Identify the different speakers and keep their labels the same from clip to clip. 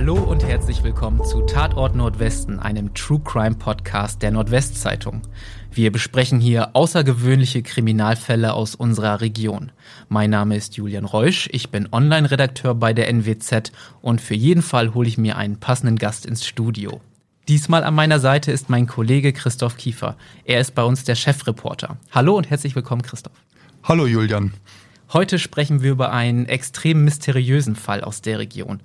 Speaker 1: Hallo und herzlich willkommen zu Tatort Nordwesten, einem True Crime Podcast der Nordwestzeitung. Wir besprechen hier außergewöhnliche Kriminalfälle aus unserer Region. Mein Name ist Julian Reusch, ich bin Online-Redakteur bei der NWZ und für jeden Fall hole ich mir einen passenden Gast ins Studio. Diesmal an meiner Seite ist mein Kollege Christoph Kiefer. Er ist bei uns der Chefreporter. Hallo und herzlich willkommen, Christoph.
Speaker 2: Hallo, Julian.
Speaker 1: Heute sprechen wir über einen extrem mysteriösen Fall aus der Region.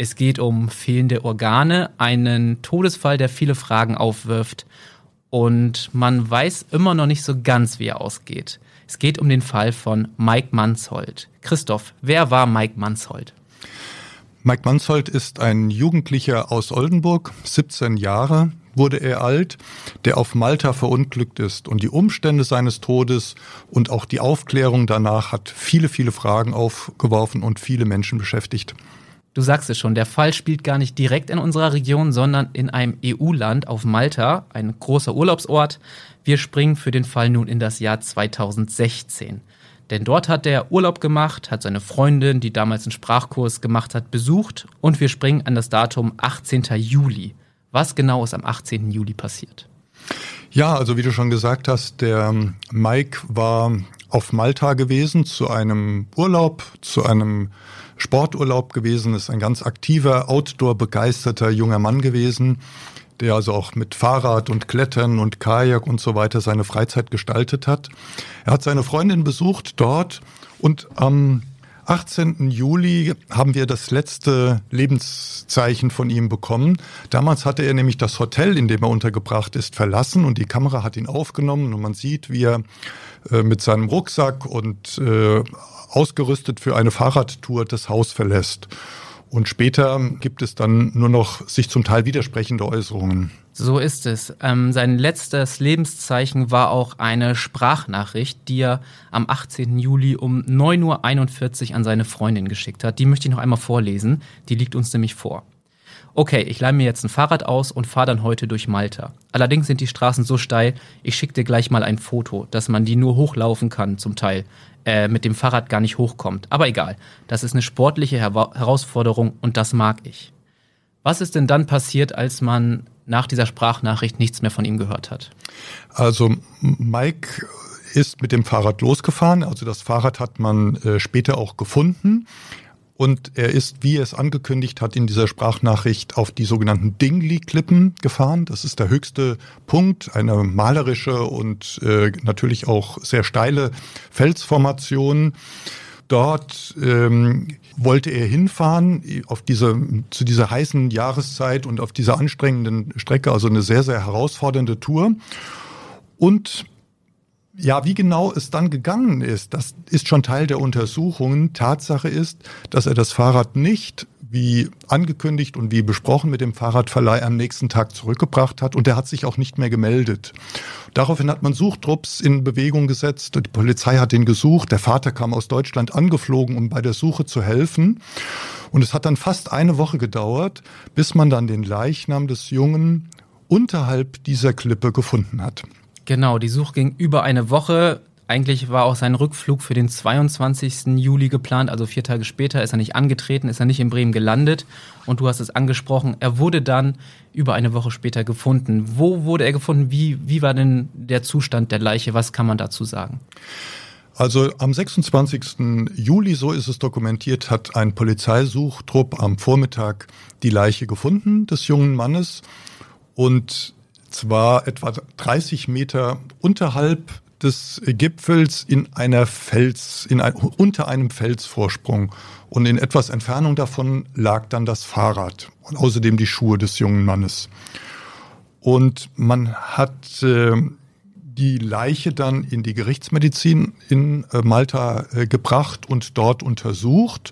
Speaker 1: Es geht um fehlende Organe, einen Todesfall, der viele Fragen aufwirft. Und man weiß immer noch nicht so ganz, wie er ausgeht. Es geht um den Fall von Mike Manshold. Christoph, wer war Mike Manshold?
Speaker 2: Mike Manshold ist ein Jugendlicher aus Oldenburg, 17 Jahre wurde er alt, der auf Malta verunglückt ist. Und die Umstände seines Todes und auch die Aufklärung danach hat viele, viele Fragen aufgeworfen und viele Menschen beschäftigt.
Speaker 1: Du sagst es schon, der Fall spielt gar nicht direkt in unserer Region, sondern in einem EU-Land auf Malta, ein großer Urlaubsort. Wir springen für den Fall nun in das Jahr 2016. Denn dort hat er Urlaub gemacht, hat seine Freundin, die damals einen Sprachkurs gemacht hat, besucht und wir springen an das Datum 18. Juli. Was genau ist am 18. Juli passiert?
Speaker 2: Ja, also wie du schon gesagt hast, der Mike war auf Malta gewesen zu einem Urlaub, zu einem Sporturlaub gewesen, ist ein ganz aktiver, outdoor-begeisterter junger Mann gewesen, der also auch mit Fahrrad und Klettern und Kajak und so weiter seine Freizeit gestaltet hat. Er hat seine Freundin besucht dort und am 18. Juli haben wir das letzte Lebenszeichen von ihm bekommen. Damals hatte er nämlich das Hotel, in dem er untergebracht ist, verlassen und die Kamera hat ihn aufgenommen und man sieht, wie er äh, mit seinem Rucksack und äh, ausgerüstet für eine Fahrradtour das Haus verlässt. Und später gibt es dann nur noch sich zum Teil widersprechende Äußerungen.
Speaker 1: So ist es. Ähm, sein letztes Lebenszeichen war auch eine Sprachnachricht, die er am 18. Juli um 9.41 Uhr an seine Freundin geschickt hat. Die möchte ich noch einmal vorlesen. Die liegt uns nämlich vor. Okay, ich leih mir jetzt ein Fahrrad aus und fahre dann heute durch Malta. Allerdings sind die Straßen so steil, ich schicke dir gleich mal ein Foto, dass man die nur hochlaufen kann zum Teil äh, mit dem Fahrrad gar nicht hochkommt. Aber egal, das ist eine sportliche Her Herausforderung und das mag ich. Was ist denn dann passiert, als man nach dieser Sprachnachricht nichts mehr von ihm gehört hat?
Speaker 2: Also Mike ist mit dem Fahrrad losgefahren. Also das Fahrrad hat man äh, später auch gefunden. Und er ist, wie er es angekündigt hat, in dieser Sprachnachricht auf die sogenannten Dingley-Klippen gefahren. Das ist der höchste Punkt, eine malerische und äh, natürlich auch sehr steile Felsformation. Dort ähm, wollte er hinfahren auf diese, zu dieser heißen Jahreszeit und auf dieser anstrengenden Strecke, also eine sehr, sehr herausfordernde Tour. Und ja, wie genau es dann gegangen ist, das ist schon Teil der Untersuchungen. Tatsache ist, dass er das Fahrrad nicht wie angekündigt und wie besprochen mit dem Fahrradverleih am nächsten Tag zurückgebracht hat und er hat sich auch nicht mehr gemeldet. Daraufhin hat man Suchtrupps in Bewegung gesetzt. Die Polizei hat ihn gesucht. Der Vater kam aus Deutschland angeflogen, um bei der Suche zu helfen. Und es hat dann fast eine Woche gedauert, bis man dann den Leichnam des Jungen unterhalb dieser Klippe gefunden hat.
Speaker 1: Genau, die Suche ging über eine Woche. Eigentlich war auch sein Rückflug für den 22. Juli geplant, also vier Tage später ist er nicht angetreten, ist er nicht in Bremen gelandet. Und du hast es angesprochen, er wurde dann über eine Woche später gefunden. Wo wurde er gefunden? Wie, wie war denn der Zustand der Leiche? Was kann man dazu sagen?
Speaker 2: Also am 26. Juli, so ist es dokumentiert, hat ein Polizeisuchtrupp am Vormittag die Leiche gefunden des jungen Mannes. Und zwar etwa 30 Meter unterhalb des Gipfels in einer Fels, in ein, unter einem Felsvorsprung. Und in etwas Entfernung davon lag dann das Fahrrad und außerdem die Schuhe des jungen Mannes. Und man hat äh, die Leiche dann in die Gerichtsmedizin in äh, Malta äh, gebracht und dort untersucht.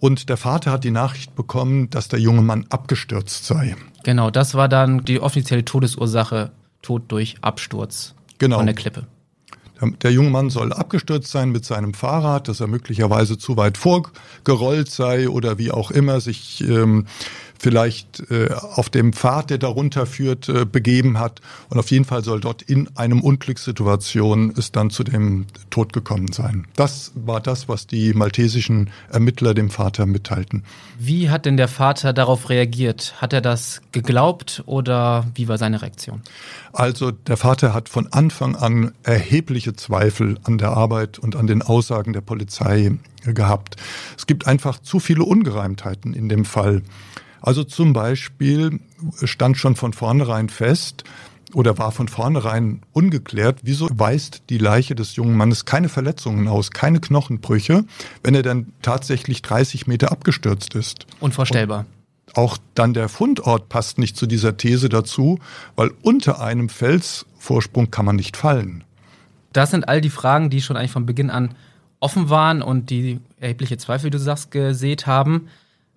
Speaker 2: Und der Vater hat die Nachricht bekommen, dass der junge Mann abgestürzt sei.
Speaker 1: Genau, das war dann die offizielle Todesursache, Tod durch Absturz genau. von der Klippe.
Speaker 2: Der junge Mann soll abgestürzt sein mit seinem Fahrrad, dass er möglicherweise zu weit vorgerollt sei oder wie auch immer sich ähm, vielleicht äh, auf dem Pfad, der darunter führt, äh, begeben hat. Und auf jeden Fall soll dort in einem Unglückssituation es dann zu dem Tod gekommen sein. Das war das, was die maltesischen Ermittler dem Vater mitteilten.
Speaker 1: Wie hat denn der Vater darauf reagiert? Hat er das geglaubt oder wie war seine Reaktion?
Speaker 2: Also der Vater hat von Anfang an erhebliche Zweifel an der Arbeit und an den Aussagen der Polizei gehabt. Es gibt einfach zu viele Ungereimtheiten in dem Fall. Also zum Beispiel stand schon von vornherein fest, oder war von vornherein ungeklärt, wieso weist die Leiche des jungen Mannes keine Verletzungen aus, keine Knochenbrüche, wenn er dann tatsächlich 30 Meter abgestürzt ist.
Speaker 1: Unvorstellbar.
Speaker 2: Und auch dann der Fundort passt nicht zu dieser These dazu, weil unter einem Felsvorsprung kann man nicht fallen.
Speaker 1: Das sind all die Fragen, die schon eigentlich von Beginn an offen waren und die erhebliche Zweifel, wie du sagst, gesät haben.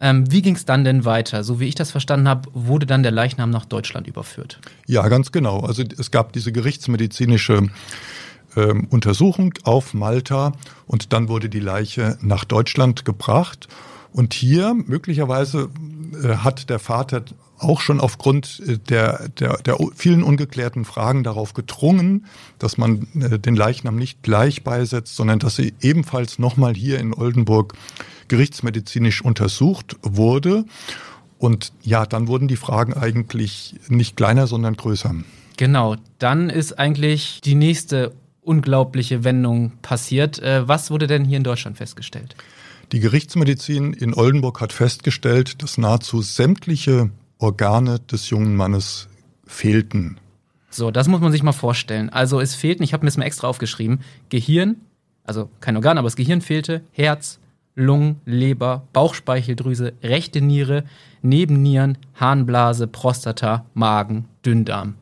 Speaker 1: Ähm, wie ging es dann denn weiter? So wie ich das verstanden habe, wurde dann der Leichnam nach Deutschland überführt.
Speaker 2: Ja, ganz genau. Also es gab diese gerichtsmedizinische ähm, Untersuchung auf Malta und dann wurde die Leiche nach Deutschland gebracht. Und hier möglicherweise äh, hat der Vater auch schon aufgrund äh, der, der, der vielen ungeklärten Fragen darauf gedrungen, dass man äh, den Leichnam nicht gleich beisetzt, sondern dass sie ebenfalls nochmal hier in Oldenburg gerichtsmedizinisch untersucht wurde. Und ja, dann wurden die Fragen eigentlich nicht kleiner, sondern größer.
Speaker 1: Genau, dann ist eigentlich die nächste unglaubliche Wendung passiert. Äh, was wurde denn hier in Deutschland festgestellt?
Speaker 2: Die Gerichtsmedizin in Oldenburg hat festgestellt, dass nahezu sämtliche Organe des jungen Mannes fehlten.
Speaker 1: So, das muss man sich mal vorstellen. Also es fehlten, ich habe mir das mal extra aufgeschrieben, Gehirn, also kein Organ, aber das Gehirn fehlte, Herz, Lungen, Leber, Bauchspeicheldrüse, rechte Niere, Nebennieren, Harnblase, Prostata, Magen, Dünndarm.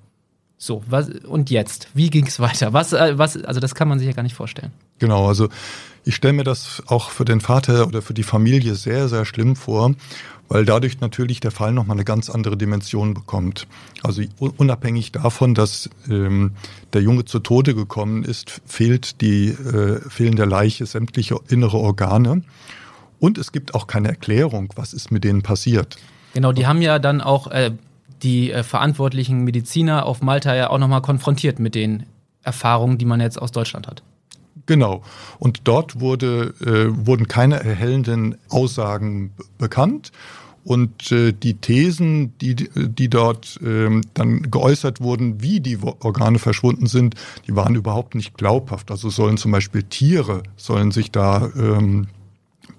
Speaker 1: So, was, und jetzt? Wie ging es weiter? Was, äh, was, also das kann man sich ja gar nicht vorstellen.
Speaker 2: Genau, also ich stelle mir das auch für den Vater oder für die Familie sehr, sehr schlimm vor, weil dadurch natürlich der Fall nochmal eine ganz andere Dimension bekommt. Also unabhängig davon, dass ähm, der Junge zu Tode gekommen ist, fehlt die äh, fehlen der Leiche sämtliche innere Organe. Und es gibt auch keine Erklärung, was ist mit denen passiert.
Speaker 1: Genau, die haben ja dann auch äh, die äh, verantwortlichen Mediziner auf Malta ja auch nochmal konfrontiert mit den Erfahrungen, die man jetzt aus Deutschland hat.
Speaker 2: Genau. Und dort wurde, äh, wurden keine erhellenden Aussagen bekannt. Und äh, die Thesen, die, die dort ähm, dann geäußert wurden, wie die Organe verschwunden sind, die waren überhaupt nicht glaubhaft. Also sollen zum Beispiel Tiere, sollen sich da ähm,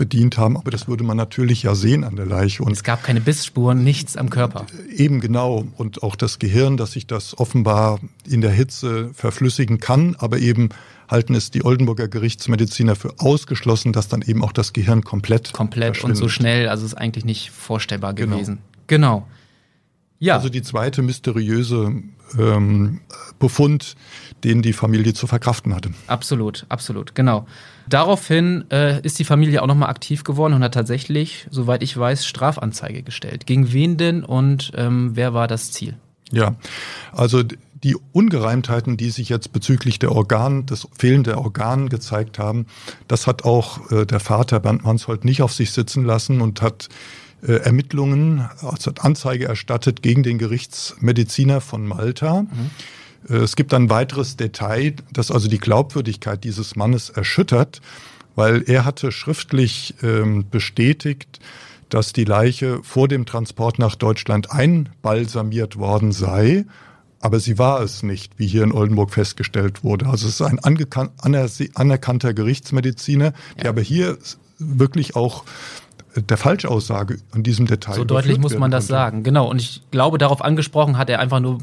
Speaker 2: bedient haben, aber das würde man natürlich ja sehen an der Leiche.
Speaker 1: Und es gab keine Bissspuren, nichts am Körper.
Speaker 2: Eben genau. Und auch das Gehirn, dass sich das offenbar in der Hitze verflüssigen kann, aber eben halten es die Oldenburger Gerichtsmediziner für ausgeschlossen, dass dann eben auch das Gehirn komplett
Speaker 1: komplett und so schnell, also ist eigentlich nicht vorstellbar genau. gewesen. Genau.
Speaker 2: Ja. Also die zweite mysteriöse ähm, Befund, den die Familie zu verkraften hatte.
Speaker 1: Absolut, absolut, genau. Daraufhin äh, ist die Familie auch nochmal aktiv geworden und hat tatsächlich, soweit ich weiß, Strafanzeige gestellt. Gegen wen denn und ähm, wer war das Ziel?
Speaker 2: Ja, also die Ungereimtheiten, die sich jetzt bezüglich der Organ, des Fehlen der Organen gezeigt haben, das hat auch äh, der Vater Bernd Manshold nicht auf sich sitzen lassen und hat äh, Ermittlungen, also hat Anzeige erstattet gegen den Gerichtsmediziner von Malta. Mhm. Äh, es gibt ein weiteres Detail, das also die Glaubwürdigkeit dieses Mannes erschüttert, weil er hatte schriftlich ähm, bestätigt, dass die Leiche vor dem Transport nach Deutschland einbalsamiert worden sei aber sie war es nicht, wie hier in Oldenburg festgestellt wurde. Also es ist ein anerkannter Gerichtsmediziner, der ja. aber hier wirklich auch der Falschaussage an diesem Detail.
Speaker 1: So deutlich muss man das konnte. sagen, genau. Und ich glaube, darauf angesprochen hat er einfach nur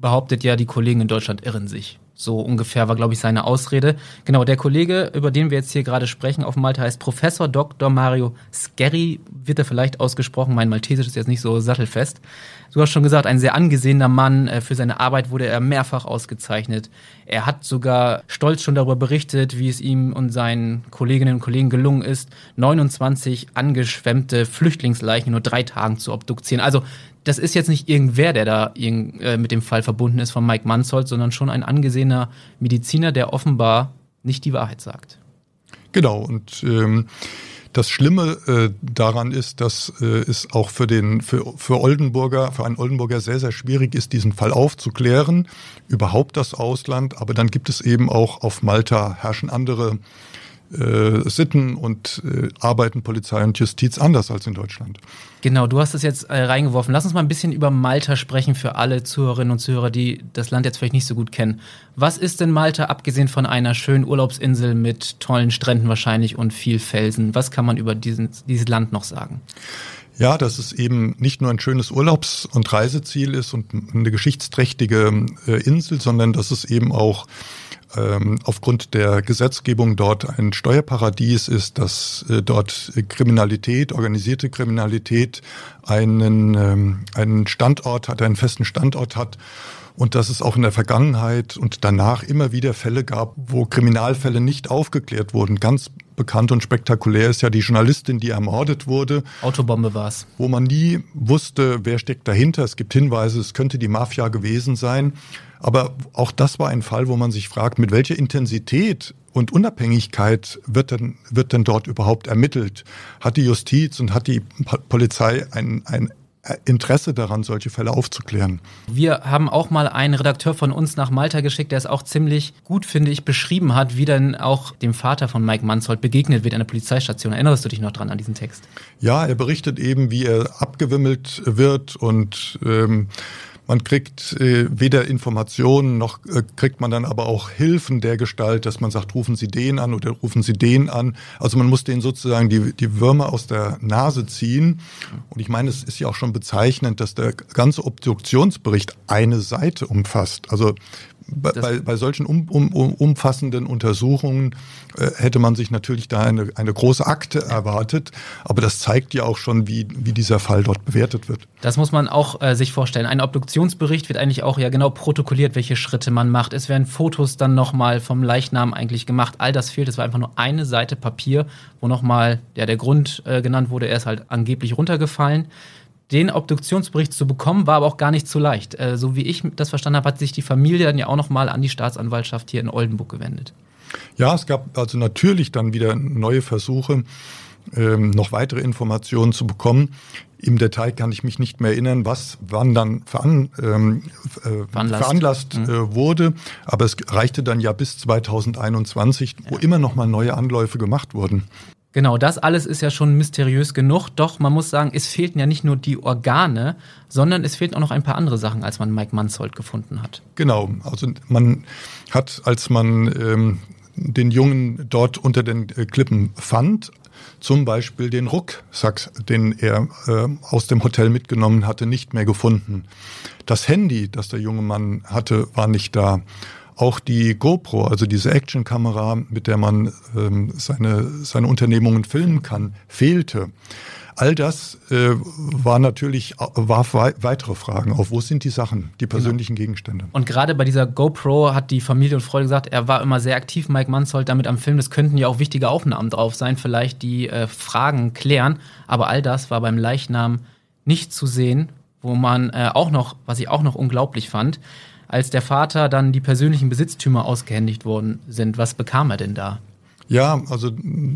Speaker 1: behauptet, ja, die Kollegen in Deutschland irren sich. So ungefähr war, glaube ich, seine Ausrede. Genau, der Kollege, über den wir jetzt hier gerade sprechen auf Malta, heißt Professor Dr. Mario Skerry, wird er vielleicht ausgesprochen. Mein Maltesisch ist jetzt nicht so sattelfest. Du hast schon gesagt, ein sehr angesehener Mann. Äh, für seine Arbeit wurde er mehrfach ausgezeichnet. Er hat sogar stolz schon darüber berichtet, wie es ihm und seinen Kolleginnen und Kollegen gelungen ist, 29 angeschwemmte Flüchtlingsleichen in nur drei Tagen zu obduzieren. Also das ist jetzt nicht irgendwer, der da äh, mit dem Fall verbunden ist von Mike Manzold, sondern schon ein angesehener Mediziner, der offenbar nicht die Wahrheit sagt.
Speaker 2: Genau, und ähm, Das Schlimme äh, daran ist, dass äh, es auch für den für, für Oldenburger, für einen Oldenburger sehr, sehr schwierig ist, diesen Fall aufzuklären, überhaupt das Ausland, aber dann gibt es eben auch auf Malta herrschen andere äh, Sitten und äh, arbeiten Polizei und Justiz anders als in Deutschland.
Speaker 1: Genau, du hast es jetzt äh, reingeworfen. Lass uns mal ein bisschen über Malta sprechen für alle Zuhörerinnen und Zuhörer, die das Land jetzt vielleicht nicht so gut kennen. Was ist denn Malta, abgesehen von einer schönen Urlaubsinsel mit tollen Stränden wahrscheinlich und viel Felsen? Was kann man über diesen, dieses Land noch sagen?
Speaker 2: Ja, dass es eben nicht nur ein schönes Urlaubs- und Reiseziel ist und eine geschichtsträchtige äh, Insel, sondern dass es eben auch ähm, aufgrund der Gesetzgebung dort ein Steuerparadies ist, dass äh, dort Kriminalität, organisierte Kriminalität einen, ähm, einen Standort hat, einen festen Standort hat und dass es auch in der Vergangenheit und danach immer wieder Fälle gab, wo Kriminalfälle nicht aufgeklärt wurden. Ganz bekannt und spektakulär ist ja die Journalistin, die ermordet wurde.
Speaker 1: Autobombe war es.
Speaker 2: Wo man nie wusste, wer steckt dahinter. Es gibt Hinweise, es könnte die Mafia gewesen sein. Aber auch das war ein Fall, wo man sich fragt, mit welcher Intensität und Unabhängigkeit wird denn, wird denn dort überhaupt ermittelt? Hat die Justiz und hat die Polizei ein, ein Interesse daran, solche Fälle aufzuklären.
Speaker 1: Wir haben auch mal einen Redakteur von uns nach Malta geschickt, der es auch ziemlich gut, finde ich, beschrieben hat, wie dann auch dem Vater von Mike Manzold begegnet wird an der Polizeistation. Erinnerst du dich noch dran an diesen Text?
Speaker 2: Ja, er berichtet eben, wie er abgewimmelt wird und ähm, man kriegt äh, weder Informationen noch äh, kriegt man dann aber auch Hilfen der Gestalt, dass man sagt, rufen Sie den an oder rufen Sie den an. Also man muss denen sozusagen die, die Würmer aus der Nase ziehen. Und ich meine, es ist ja auch schon bezeichnend, dass der ganze Obduktionsbericht eine Seite umfasst. Also bei, bei solchen um, um, umfassenden Untersuchungen äh, hätte man sich natürlich da eine, eine große Akte erwartet. Aber das zeigt ja auch schon, wie, wie dieser Fall dort bewertet wird.
Speaker 1: Das muss man auch äh, sich vorstellen. Ein Obduktionsbericht wird eigentlich auch ja genau protokolliert, welche Schritte man macht. Es werden Fotos dann nochmal vom Leichnam eigentlich gemacht. All das fehlt. Es war einfach nur eine Seite Papier, wo nochmal ja, der Grund äh, genannt wurde. Er ist halt angeblich runtergefallen. Den Obduktionsbericht zu bekommen, war aber auch gar nicht so leicht. Äh, so wie ich das verstanden habe, hat sich die Familie dann ja auch nochmal an die Staatsanwaltschaft hier in Oldenburg gewendet.
Speaker 2: Ja, es gab also natürlich dann wieder neue Versuche, ähm, noch weitere Informationen zu bekommen. Im Detail kann ich mich nicht mehr erinnern, was wann dann veran, ähm, äh, veranlasst, veranlasst mhm. äh, wurde. Aber es reichte dann ja bis 2021, wo ja. immer noch mal neue Anläufe gemacht wurden.
Speaker 1: Genau, das alles ist ja schon mysteriös genug. Doch man muss sagen, es fehlten ja nicht nur die Organe, sondern es fehlten auch noch ein paar andere Sachen, als man Mike Manzold gefunden hat.
Speaker 2: Genau, also man hat, als man ähm, den Jungen dort unter den äh, Klippen fand, zum Beispiel den Rucksack, den er äh, aus dem Hotel mitgenommen hatte, nicht mehr gefunden. Das Handy, das der junge Mann hatte, war nicht da. Auch die GoPro, also diese Actionkamera, mit der man ähm, seine, seine Unternehmungen filmen kann, fehlte. All das äh, war natürlich, warf weitere Fragen auf. Wo sind die Sachen, die genau. persönlichen genau. Gegenstände?
Speaker 1: Und gerade bei dieser GoPro hat die Familie und Freunde gesagt, er war immer sehr aktiv, Mike Manzold, damit am Film. Das könnten ja auch wichtige Aufnahmen drauf sein, vielleicht die äh, Fragen klären. Aber all das war beim Leichnam nicht zu sehen, wo man äh, auch noch, was ich auch noch unglaublich fand, als der Vater dann die persönlichen Besitztümer ausgehändigt worden sind. Was bekam er denn da?
Speaker 2: Ja, also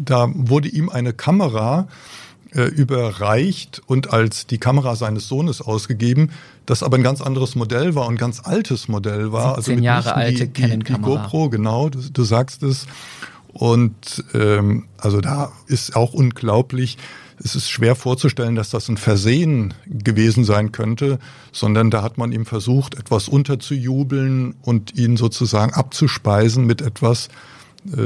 Speaker 2: da wurde ihm eine Kamera äh, überreicht und als die Kamera seines Sohnes ausgegeben, das aber ein ganz anderes Modell war und ein ganz altes Modell war.
Speaker 1: 17 also Jahre alte Canon-Kamera.
Speaker 2: GoPro, genau, du, du sagst es. Und ähm, also da ist auch unglaublich, es ist schwer vorzustellen, dass das ein Versehen gewesen sein könnte, sondern da hat man ihm versucht, etwas unterzujubeln und ihn sozusagen abzuspeisen mit etwas, äh,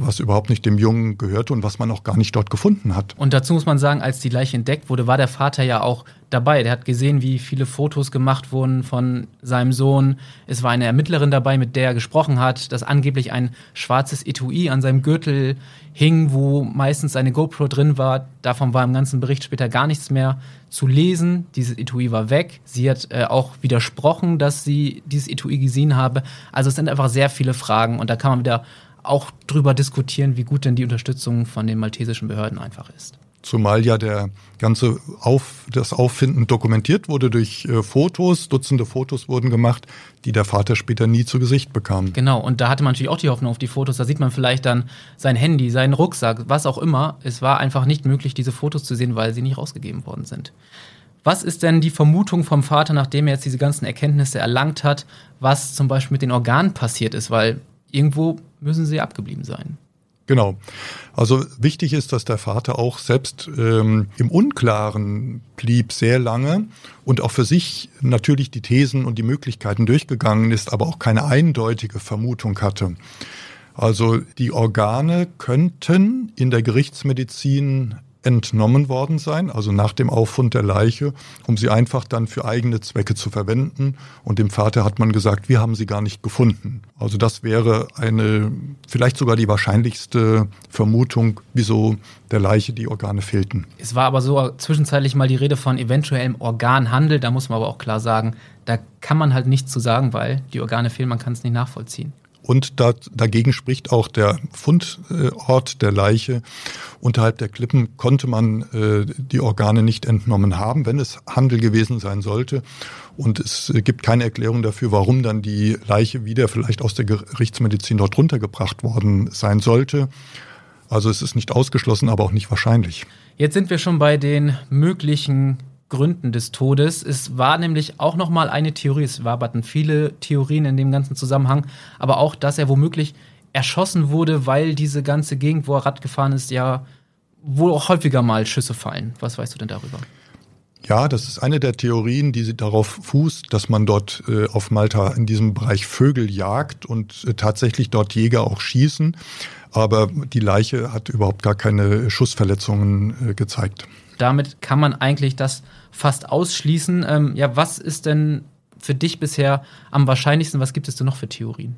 Speaker 2: was überhaupt nicht dem Jungen gehörte und was man auch gar nicht dort gefunden hat.
Speaker 1: Und dazu muss man sagen, als die Leiche entdeckt wurde, war der Vater ja auch dabei. Der hat gesehen, wie viele Fotos gemacht wurden von seinem Sohn. Es war eine Ermittlerin dabei, mit der er gesprochen hat, dass angeblich ein schwarzes Etui an seinem Gürtel hing, wo meistens eine GoPro drin war. Davon war im ganzen Bericht später gar nichts mehr zu lesen. Dieses Etui war weg. Sie hat äh, auch widersprochen, dass sie dieses Etui gesehen habe. Also es sind einfach sehr viele Fragen und da kann man wieder auch drüber diskutieren, wie gut denn die Unterstützung von den maltesischen Behörden einfach ist.
Speaker 2: Zumal ja der ganze Auf, das Auffinden dokumentiert wurde durch äh, Fotos, Dutzende Fotos wurden gemacht, die der Vater später nie zu Gesicht bekam.
Speaker 1: Genau, und da hatte man natürlich auch die Hoffnung auf die Fotos. Da sieht man vielleicht dann sein Handy, seinen Rucksack, was auch immer. Es war einfach nicht möglich, diese Fotos zu sehen, weil sie nicht rausgegeben worden sind. Was ist denn die Vermutung vom Vater, nachdem er jetzt diese ganzen Erkenntnisse erlangt hat, was zum Beispiel mit den Organen passiert ist? Weil irgendwo müssen sie abgeblieben sein.
Speaker 2: Genau. Also wichtig ist, dass der Vater auch selbst ähm, im Unklaren blieb sehr lange und auch für sich natürlich die Thesen und die Möglichkeiten durchgegangen ist, aber auch keine eindeutige Vermutung hatte. Also die Organe könnten in der Gerichtsmedizin entnommen worden sein, also nach dem Auffund der Leiche, um sie einfach dann für eigene Zwecke zu verwenden. Und dem Vater hat man gesagt, wir haben sie gar nicht gefunden. Also das wäre eine, vielleicht sogar die wahrscheinlichste Vermutung, wieso der Leiche die Organe fehlten.
Speaker 1: Es war aber so zwischenzeitlich mal die Rede von eventuellem Organhandel. Da muss man aber auch klar sagen, da kann man halt nichts zu sagen, weil die Organe fehlen, man kann es nicht nachvollziehen.
Speaker 2: Und da, dagegen spricht auch der Fundort der Leiche. Unterhalb der Klippen konnte man äh, die Organe nicht entnommen haben, wenn es Handel gewesen sein sollte. Und es gibt keine Erklärung dafür, warum dann die Leiche wieder vielleicht aus der Gerichtsmedizin dort runtergebracht worden sein sollte. Also es ist nicht ausgeschlossen, aber auch nicht wahrscheinlich.
Speaker 1: Jetzt sind wir schon bei den möglichen Gründen des Todes. Es war nämlich auch noch mal eine Theorie, es waberten viele Theorien in dem ganzen Zusammenhang, aber auch, dass er womöglich erschossen wurde, weil diese ganze Gegend, wo er Rad gefahren ist, ja wohl auch häufiger mal Schüsse fallen. Was weißt du denn darüber?
Speaker 2: Ja, das ist eine der Theorien, die darauf fußt, dass man dort äh, auf Malta in diesem Bereich Vögel jagt und äh, tatsächlich dort Jäger auch schießen. Aber die Leiche hat überhaupt gar keine Schussverletzungen äh, gezeigt.
Speaker 1: Damit kann man eigentlich das fast ausschließen. Ähm, ja, was ist denn für dich bisher am wahrscheinlichsten? Was gibt es denn noch für Theorien?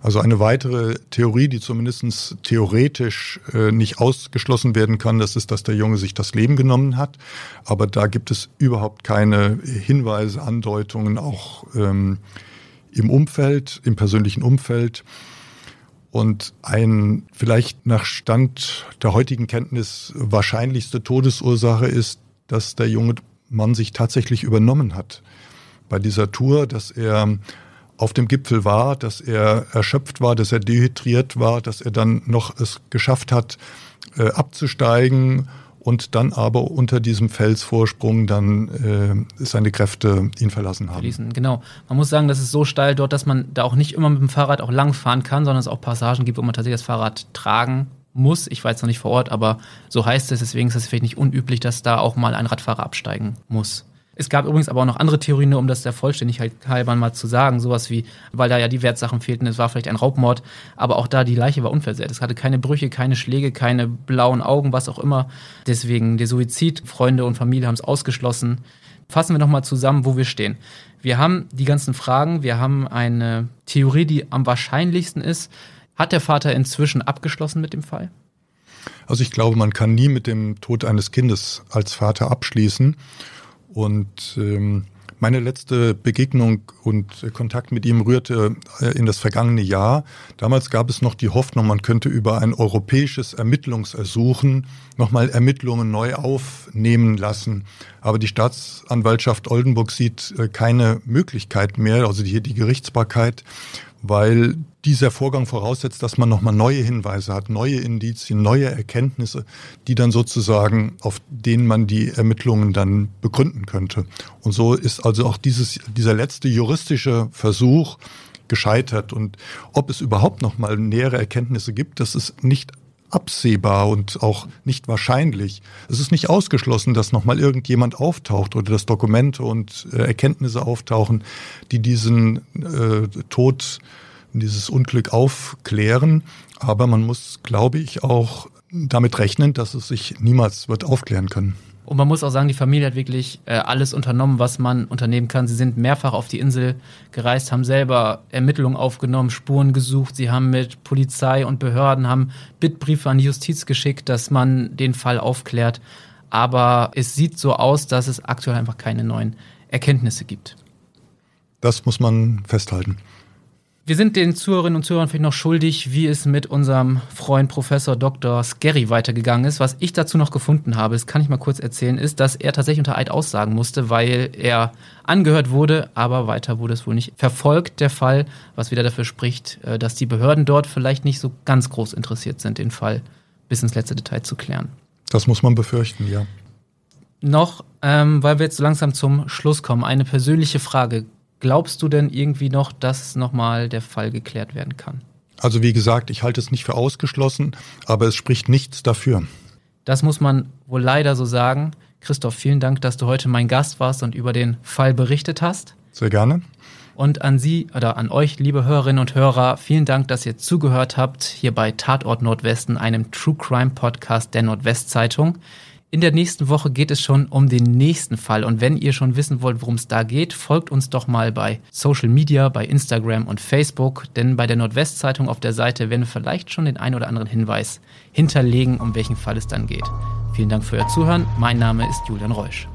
Speaker 2: Also eine weitere Theorie, die zumindest theoretisch äh, nicht ausgeschlossen werden kann, das ist, dass der Junge sich das Leben genommen hat. Aber da gibt es überhaupt keine Hinweise, Andeutungen, auch ähm, im Umfeld, im persönlichen Umfeld. Und ein vielleicht nach Stand der heutigen Kenntnis wahrscheinlichste Todesursache ist, dass der junge Mann sich tatsächlich übernommen hat bei dieser Tour, dass er auf dem Gipfel war, dass er erschöpft war, dass er dehydriert war, dass er dann noch es geschafft hat, äh, abzusteigen und dann aber unter diesem Felsvorsprung dann äh, seine Kräfte ihn verlassen haben.
Speaker 1: Verließen, genau. Man muss sagen, das ist so steil dort, dass man da auch nicht immer mit dem Fahrrad auch lang fahren kann, sondern es auch Passagen gibt, wo man tatsächlich das Fahrrad tragen muss. Ich jetzt noch nicht vor Ort, aber so heißt es. Deswegen ist es vielleicht nicht unüblich, dass da auch mal ein Radfahrer absteigen muss. Es gab übrigens aber auch noch andere Theorien, nur um das der Vollständigkeit halber mal zu sagen. Sowas wie, weil da ja die Wertsachen fehlten, es war vielleicht ein Raubmord, aber auch da die Leiche war unversehrt. Es hatte keine Brüche, keine Schläge, keine blauen Augen, was auch immer. Deswegen der Suizid, Freunde und Familie haben es ausgeschlossen. Fassen wir nochmal zusammen, wo wir stehen. Wir haben die ganzen Fragen, wir haben eine Theorie, die am wahrscheinlichsten ist. Hat der Vater inzwischen abgeschlossen mit dem Fall?
Speaker 2: Also ich glaube, man kann nie mit dem Tod eines Kindes als Vater abschließen. Und ähm, meine letzte Begegnung und Kontakt mit ihm rührte äh, in das vergangene Jahr. Damals gab es noch die Hoffnung, man könnte über ein europäisches Ermittlungsersuchen nochmal Ermittlungen neu aufnehmen lassen. Aber die Staatsanwaltschaft Oldenburg sieht äh, keine Möglichkeit mehr, also hier die Gerichtsbarkeit, weil dieser Vorgang voraussetzt, dass man nochmal neue Hinweise hat, neue Indizien, neue Erkenntnisse, die dann sozusagen, auf denen man die Ermittlungen dann begründen könnte. Und so ist also auch dieses, dieser letzte juristische Versuch gescheitert. Und ob es überhaupt nochmal nähere Erkenntnisse gibt, das ist nicht absehbar und auch nicht wahrscheinlich. Es ist nicht ausgeschlossen, dass nochmal irgendjemand auftaucht oder dass Dokumente und äh, Erkenntnisse auftauchen, die diesen äh, Tod dieses Unglück aufklären. Aber man muss, glaube ich, auch damit rechnen, dass es sich niemals wird aufklären können.
Speaker 1: Und man muss auch sagen, die Familie hat wirklich äh, alles unternommen, was man unternehmen kann. Sie sind mehrfach auf die Insel gereist, haben selber Ermittlungen aufgenommen, Spuren gesucht. Sie haben mit Polizei und Behörden, haben Bittbriefe an die Justiz geschickt, dass man den Fall aufklärt. Aber es sieht so aus, dass es aktuell einfach keine neuen Erkenntnisse gibt.
Speaker 2: Das muss man festhalten.
Speaker 1: Wir sind den Zuhörerinnen und Zuhörern vielleicht noch schuldig, wie es mit unserem Freund Professor Dr. Skerry weitergegangen ist. Was ich dazu noch gefunden habe, das kann ich mal kurz erzählen, ist, dass er tatsächlich unter Eid aussagen musste, weil er angehört wurde, aber weiter wurde es wohl nicht verfolgt, der Fall, was wieder dafür spricht, äh, dass die Behörden dort vielleicht nicht so ganz groß interessiert sind, den Fall bis ins letzte Detail zu klären.
Speaker 2: Das muss man befürchten, ja.
Speaker 1: Noch, ähm, weil wir jetzt so langsam zum Schluss kommen, eine persönliche Frage. Glaubst du denn irgendwie noch, dass nochmal der Fall geklärt werden kann?
Speaker 2: Also wie gesagt, ich halte es nicht für ausgeschlossen, aber es spricht nichts dafür.
Speaker 1: Das muss man wohl leider so sagen. Christoph, vielen Dank, dass du heute mein Gast warst und über den Fall berichtet hast.
Speaker 2: Sehr gerne.
Speaker 1: Und an Sie oder an euch, liebe Hörerinnen und Hörer, vielen Dank, dass ihr zugehört habt hier bei Tatort Nordwesten, einem True Crime Podcast der Nordwestzeitung. In der nächsten Woche geht es schon um den nächsten Fall. Und wenn ihr schon wissen wollt, worum es da geht, folgt uns doch mal bei Social Media, bei Instagram und Facebook. Denn bei der Nordwestzeitung auf der Seite werden wir vielleicht schon den einen oder anderen Hinweis hinterlegen, um welchen Fall es dann geht. Vielen Dank für euer Zuhören. Mein Name ist Julian Reusch.